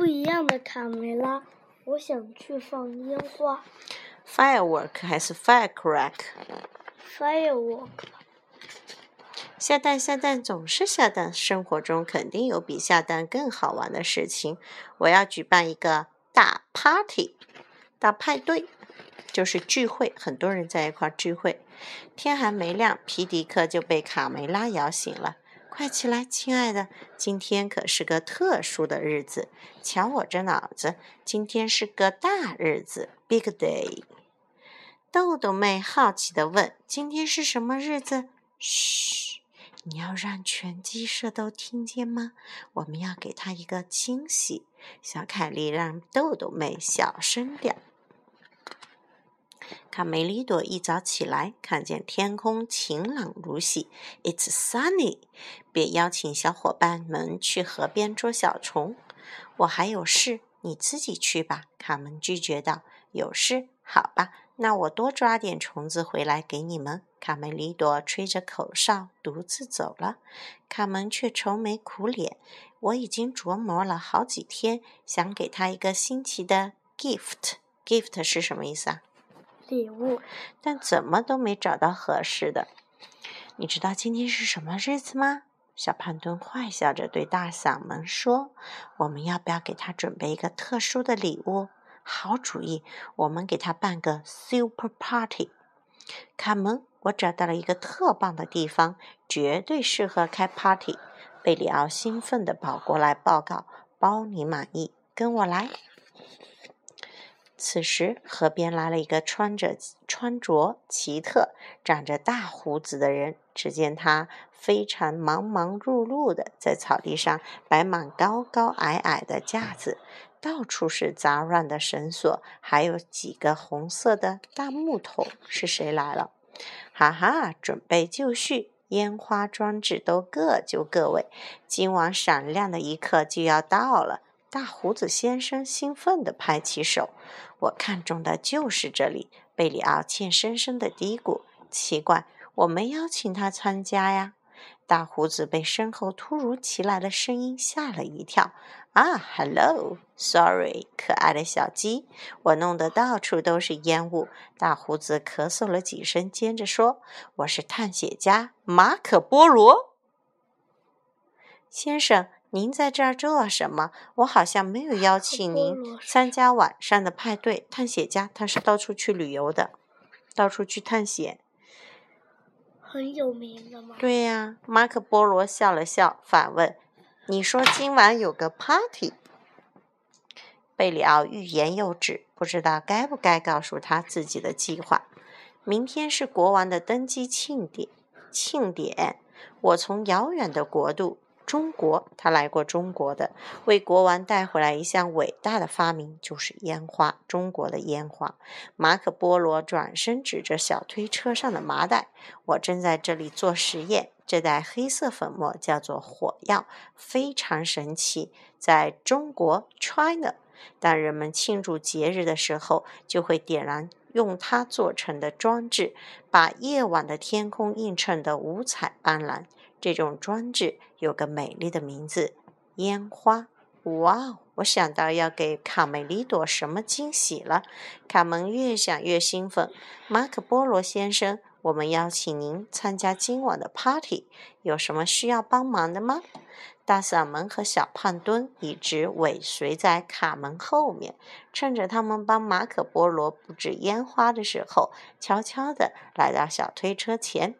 不一样的卡梅拉，我想去放烟花。Firework 还是 firecrack？Firework，下蛋下蛋总是下蛋，生活中肯定有比下蛋更好玩的事情。我要举办一个大 party，大派对，就是聚会，很多人在一块儿聚会。天还没亮，皮迪克就被卡梅拉摇醒了。快起来，亲爱的，今天可是个特殊的日子。瞧我这脑子，今天是个大日子，big day。豆豆妹好奇地问：“今天是什么日子？”嘘，你要让全鸡舍都听见吗？我们要给他一个惊喜。小凯莉让豆豆妹小声点儿。卡梅利多一早起来，看见天空晴朗如洗，It's sunny。便邀请小伙伴们去河边捉小虫。我还有事，你自己去吧。卡门拒绝道：“有事？好吧，那我多抓点虫子回来给你们。”卡梅利多吹着口哨，独自走了。卡门却愁眉苦脸。我已经琢磨了好几天，想给他一个新奇的 gift。gift 是什么意思啊？礼物。但怎么都没找到合适的。你知道今天是什么日子吗？小胖墩坏笑着对大嗓门说：“我们要不要给他准备一个特殊的礼物？”好主意，我们给他办个 super party。卡门，我找到了一个特棒的地方，绝对适合开 party。贝里奥兴奋地跑过来报告：“包你满意，跟我来。”此时，河边来了一个穿着穿着奇特、长着大胡子的人。只见他非常忙忙碌碌的在草地上摆满高高矮矮的架子，到处是杂乱的绳索，还有几个红色的大木桶。是谁来了？哈哈，准备就绪，烟花装置都各就各位，今晚闪亮的一刻就要到了。大胡子先生兴奋地拍起手。我看中的就是这里，贝里奥欠深深的嘀咕。奇怪，我没邀请他参加呀。大胡子被身后突如其来的声音吓了一跳。啊，Hello，Sorry，可爱的小鸡，我弄得到处都是烟雾。大胡子咳嗽了几声，接着说：“我是探险家马可波罗先生。”您在这儿做什么？我好像没有邀请您参加晚上的派对。探险家他是到处去旅游的，到处去探险。很有名的吗？对呀、马可波罗笑了笑，反问：“你说今晚有个 party？” 贝里奥欲言又止，不知道该不该告诉他自己的计划。明天是国王的登基庆典，庆典。我从遥远的国度。中国，他来过中国的，为国王带回来一项伟大的发明，就是烟花。中国的烟花。马可波罗转身指着小推车上的麻袋：“我正在这里做实验，这袋黑色粉末叫做火药，非常神奇。在中国 （China），当人们庆祝节日的时候，就会点燃用它做成的装置，把夜晚的天空映衬得五彩斑斓。”这种装置有个美丽的名字——烟花。哇哦！我想到要给卡梅利多什么惊喜了。卡门越想越兴奋。马可波罗先生，我们邀请您参加今晚的 party，有什么需要帮忙的吗？大嗓门和小胖墩一直尾随在卡门后面，趁着他们帮马可波罗布置烟花的时候，悄悄地来到小推车前。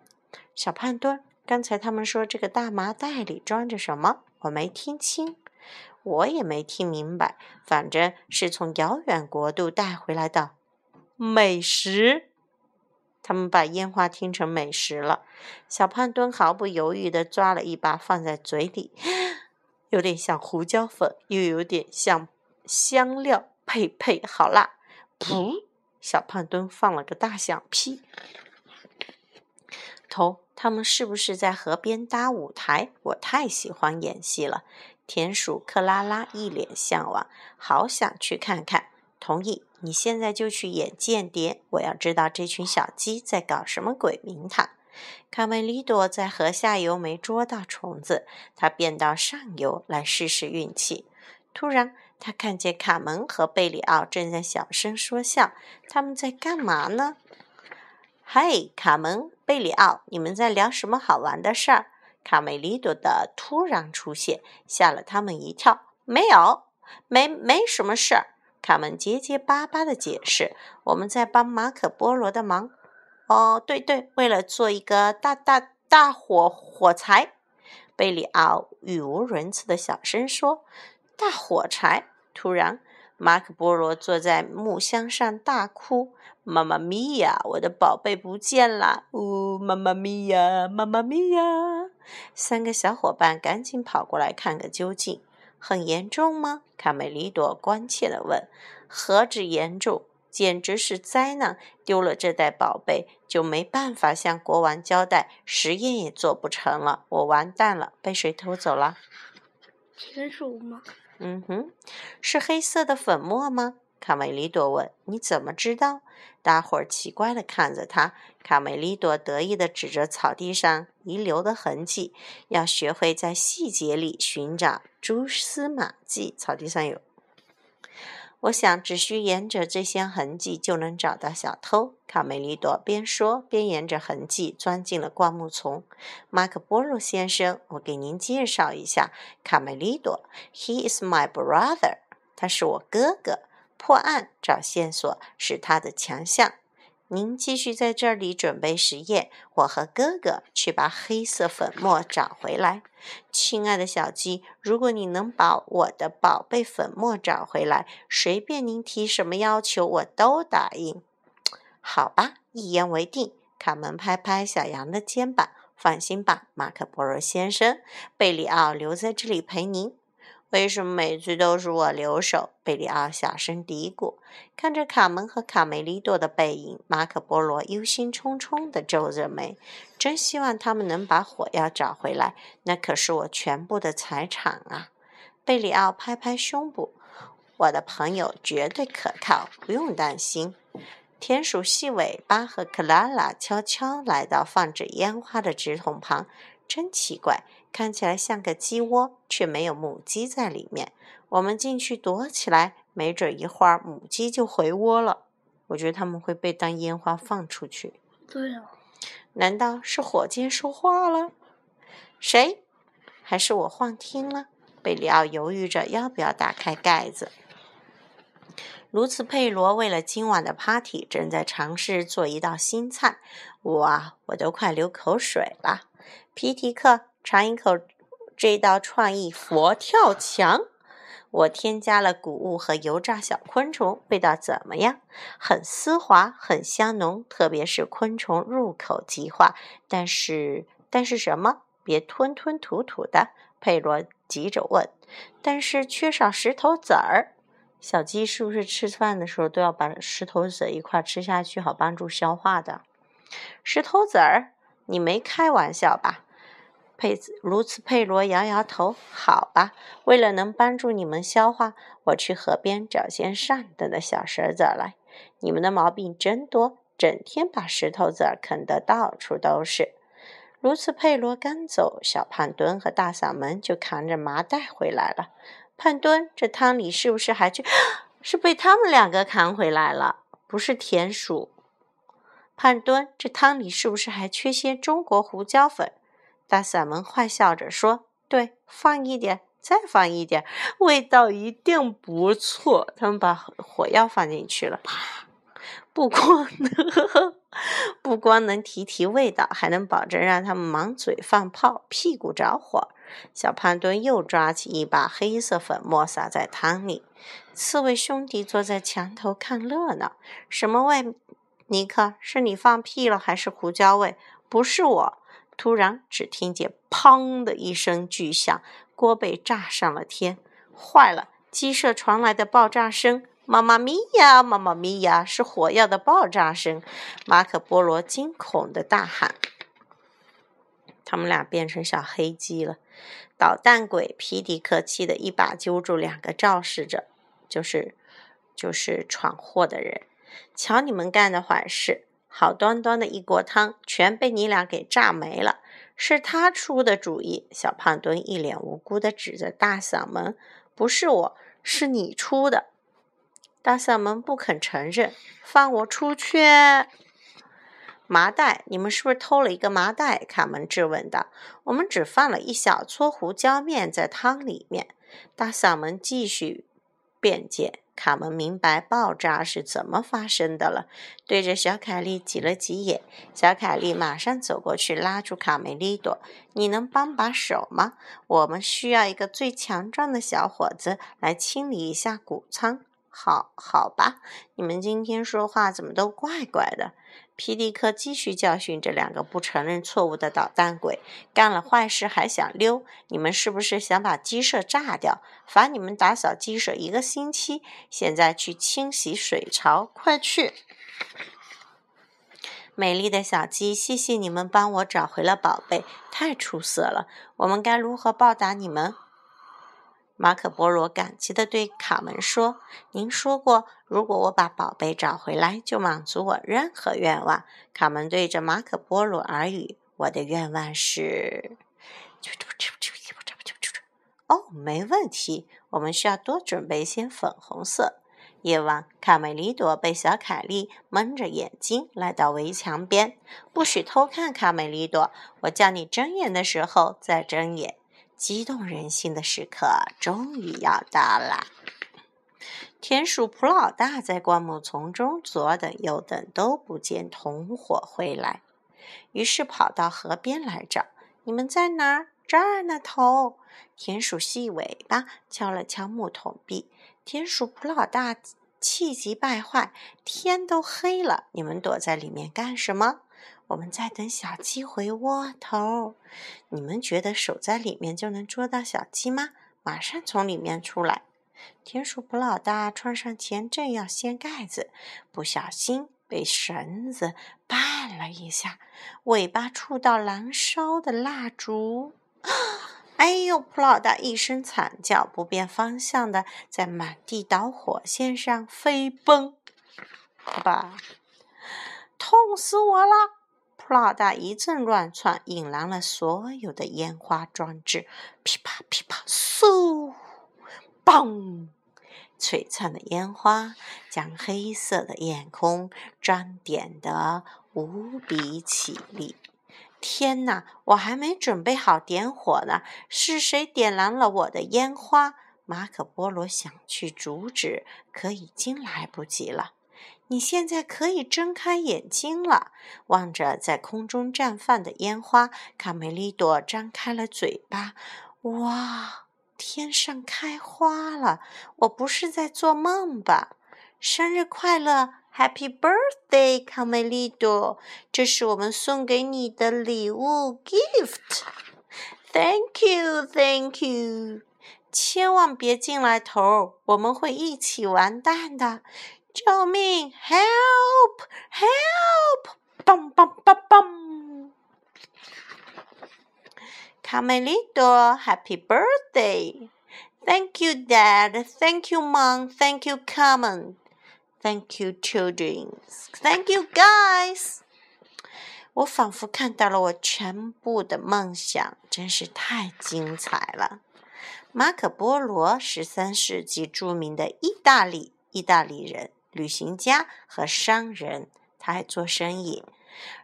小胖墩。刚才他们说这个大麻袋里装着什么？我没听清，我也没听明白。反正是从遥远国度带回来的美食。他们把烟花听成美食了。小胖墩毫不犹豫地抓了一把放在嘴里，有点像胡椒粉，又有点像香料，呸呸，好辣！噗！小胖墩放了个大响屁。头。他们是不是在河边搭舞台？我太喜欢演戏了。田鼠克拉拉一脸向往，好想去看看。同意，你现在就去演间谍。我要知道这群小鸡在搞什么鬼名堂。卡梅利多在河下游没捉到虫子，他便到上游来试试运气。突然，他看见卡门和贝里奥正在小声说笑。他们在干嘛呢？嘿，卡门、贝里奥，你们在聊什么好玩的事儿？卡梅利多的突然出现吓了他们一跳。没有，没没什么事儿。卡门结结巴巴的解释：“我们在帮马可波罗的忙。”哦，对对，为了做一个大大大火火柴。贝里奥语无伦次的小声说：“大火柴！”突然，马可波罗坐在木箱上大哭：“妈妈咪呀，我的宝贝不见了！”呜，妈妈咪呀，妈妈咪呀！三个小伙伴赶紧跑过来看个究竟。很严重吗？卡梅利多关切地问。“何止严重，简直是灾难！丢了这袋宝贝，就没办法向国王交代，实验也做不成了。我完蛋了，被谁偷走了？”田鼠吗？嗯哼，是黑色的粉末吗？卡梅利多问。“你怎么知道？”大伙儿奇怪的看着他。卡梅利多得意的指着草地上遗留的痕迹：“要学会在细节里寻找蛛丝马迹。草地上有，我想只需沿着这些痕迹就能找到小偷。”卡梅利多边说边沿着痕迹钻进了灌木丛。马可波罗先生，我给您介绍一下，卡梅利多，He is my brother，他是我哥哥。破案找线索是他的强项。您继续在这里准备实验，我和哥哥去把黑色粉末找回来。亲爱的小鸡，如果你能把我的宝贝粉末找回来，随便您提什么要求，我都答应。好吧，一言为定。卡门拍拍小羊的肩膀，放心吧，马可波罗先生，贝里奥留在这里陪您。为什么每次都是我留守？贝里奥小声嘀咕。看着卡门和卡梅利多的背影，马可波罗忧心忡忡地皱着眉。真希望他们能把火药找回来，那可是我全部的财产啊！贝里奥拍拍胸部：“我的朋友绝对可靠，不用担心。”田鼠细尾巴和克拉拉悄悄来到放着烟花的纸筒旁。真奇怪，看起来像个鸡窝，却没有母鸡在里面。我们进去躲起来，没准一会儿母鸡就回窝了。我觉得他们会被当烟花放出去。对呀，难道是火箭说话了？谁？还是我幻听了？贝里奥犹豫着要不要打开盖子。卢茨佩罗为了今晚的 party，正在尝试做一道新菜。哇，我都快流口水了。皮提克，尝一口这道创意佛跳墙。我添加了谷物和油炸小昆虫，味道怎么样？很丝滑，很香浓，特别是昆虫，入口即化。但是，但是什么？别吞吞吐吐的，佩罗急着问。但是缺少石头子儿。小鸡是不是吃饭的时候都要把石头子一块吃下去，好帮助消化的？石头子儿。你没开玩笑吧？佩兹卢茨佩罗摇摇头。好吧，为了能帮助你们消化，我去河边找些上等的小石子来。你们的毛病真多，整天把石头子儿啃得到处都是。卢茨佩罗刚走，小胖墩和大嗓门就扛着麻袋回来了。胖墩，这汤里是不是还去？是被他们两个扛回来了，不是田鼠。胖墩，这汤里是不是还缺些中国胡椒粉？大嗓门坏笑着说：“对，放一点，再放一点，味道一定不错。”他们把火药放进去了，不光能 不光能提提味道，还能保证让他们满嘴放炮，屁股着火。小胖墩又抓起一把黑色粉末撒在汤里。刺猬兄弟坐在墙头看热闹，什么味？尼克，是你放屁了，还是胡椒味？不是我。突然，只听见“砰”的一声巨响，锅被炸上了天。坏了！鸡舍传来的爆炸声。妈妈咪呀，妈妈咪呀，是火药的爆炸声！马可波罗惊恐的大喊。他们俩变成小黑鸡了。捣蛋鬼皮迪克气得一把揪住两个肇事者，就是就是闯祸的人。瞧你们干的坏事！好端端的一锅汤，全被你俩给炸没了。是他出的主意。小胖墩一脸无辜地指着大嗓门：“不是我，是你出的。大嗓门不肯承认，放我出去！麻袋，你们是不是偷了一个麻袋？卡门质问道。我们只放了一小撮胡椒面在汤里面。大嗓门继续辩解。卡门明白爆炸是怎么发生的了，对着小凯莉挤了挤眼。小凯莉马上走过去，拉住卡梅利多：“你能帮把手吗？我们需要一个最强壮的小伙子来清理一下谷仓。”好好吧，你们今天说话怎么都怪怪的？皮迪克继续教训这两个不承认错误的捣蛋鬼：干了坏事还想溜？你们是不是想把鸡舍炸掉？罚你们打扫鸡舍一个星期。现在去清洗水槽，快去！美丽的小鸡，谢谢你们帮我找回了宝贝，太出色了！我们该如何报答你们？马可波罗感激地对卡门说：“您说过，如果我把宝贝找回来，就满足我任何愿望。”卡门对着马可波罗耳语：“我的愿望是……哦，没问题。我们需要多准备些粉红色。”夜晚，卡梅利多被小凯莉蒙着眼睛来到围墙边，不许偷看。卡梅利多，我叫你睁眼的时候再睁眼。激动人心的时刻终于要到了。田鼠普老大在灌木丛中左等右等都不见同伙回来，于是跑到河边来找。你们在哪儿？这儿呢，头。田鼠细尾巴敲了敲木桶壁。田鼠普老大气急败坏：天都黑了，你们躲在里面干什么？我们在等小鸡回窝头。你们觉得守在里面就能捉到小鸡吗？马上从里面出来！田鼠普老大穿上前，正要掀盖子，不小心被绳子绊了一下，尾巴触到燃烧的蜡烛。哎呦！普老大一声惨叫，不变方向的在满地导火线上飞奔。吧，痛死我了！普老大一阵乱窜，引燃了所有的烟花装置。噼啪噼啪，嗖，嘣！璀璨的烟花将黑色的夜空装点得无比绮丽。天哪，我还没准备好点火呢！是谁点燃了我的烟花？马可波罗想去阻止，可已经来不及了。你现在可以睁开眼睛了，望着在空中绽放的烟花，卡梅利多张开了嘴巴。哇，天上开花了！我不是在做梦吧？生日快乐，Happy Birthday，卡梅利多！这是我们送给你的礼物，Gift。Thank you，Thank you。千万别进来，头儿，我们会一起完蛋的。救命！Help! Help! 嘣嘣嘣嘣！卡梅利多，Happy birthday! Thank you, Dad. Thank you, Mom. Thank you, Carmen. Thank you, children. Thank you, guys. 我仿佛看到了我全部的梦想，真是太精彩了。马可·波罗，十三世纪著名的意大利意大利人。旅行家和商人，他还做生意。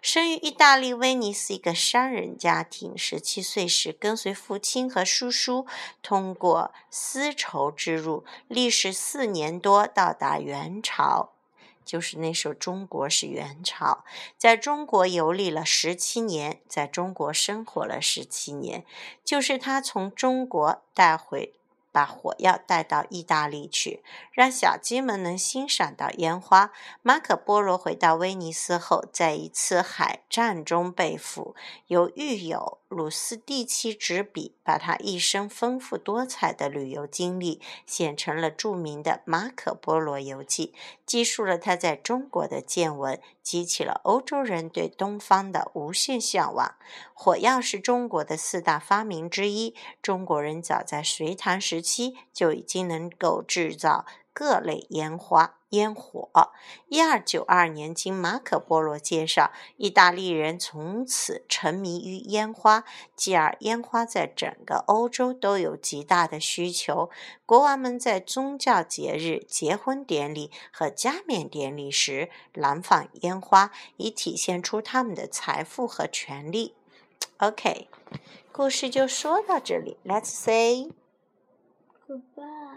生于意大利威尼斯一个商人家庭，十七岁时跟随父亲和叔叔通过丝绸之路，历时四年多到达元朝。就是那时候，中国是元朝，在中国游历了十七年，在中国生活了十七年。就是他从中国带回。把火药带到意大利去，让小鸡们能欣赏到烟花。马可·波罗回到威尼斯后，在一次海战中被俘，由狱友鲁斯蒂奇执笔，把他一生丰富多彩的旅游经历写成了著名的《马可·波罗游记》，记述了他在中国的见闻，激起了欧洲人对东方的无限向往。火药是中国的四大发明之一，中国人早在隋唐时。期就已经能够制造各类烟花、烟火。一二九二年，经马可·波罗介绍，意大利人从此沉迷于烟花，继而烟花在整个欧洲都有极大的需求。国王们在宗教节日、结婚典礼和加冕典礼时燃放烟花，以体现出他们的财富和权力。OK，故事就说到这里。Let's say 怎么办？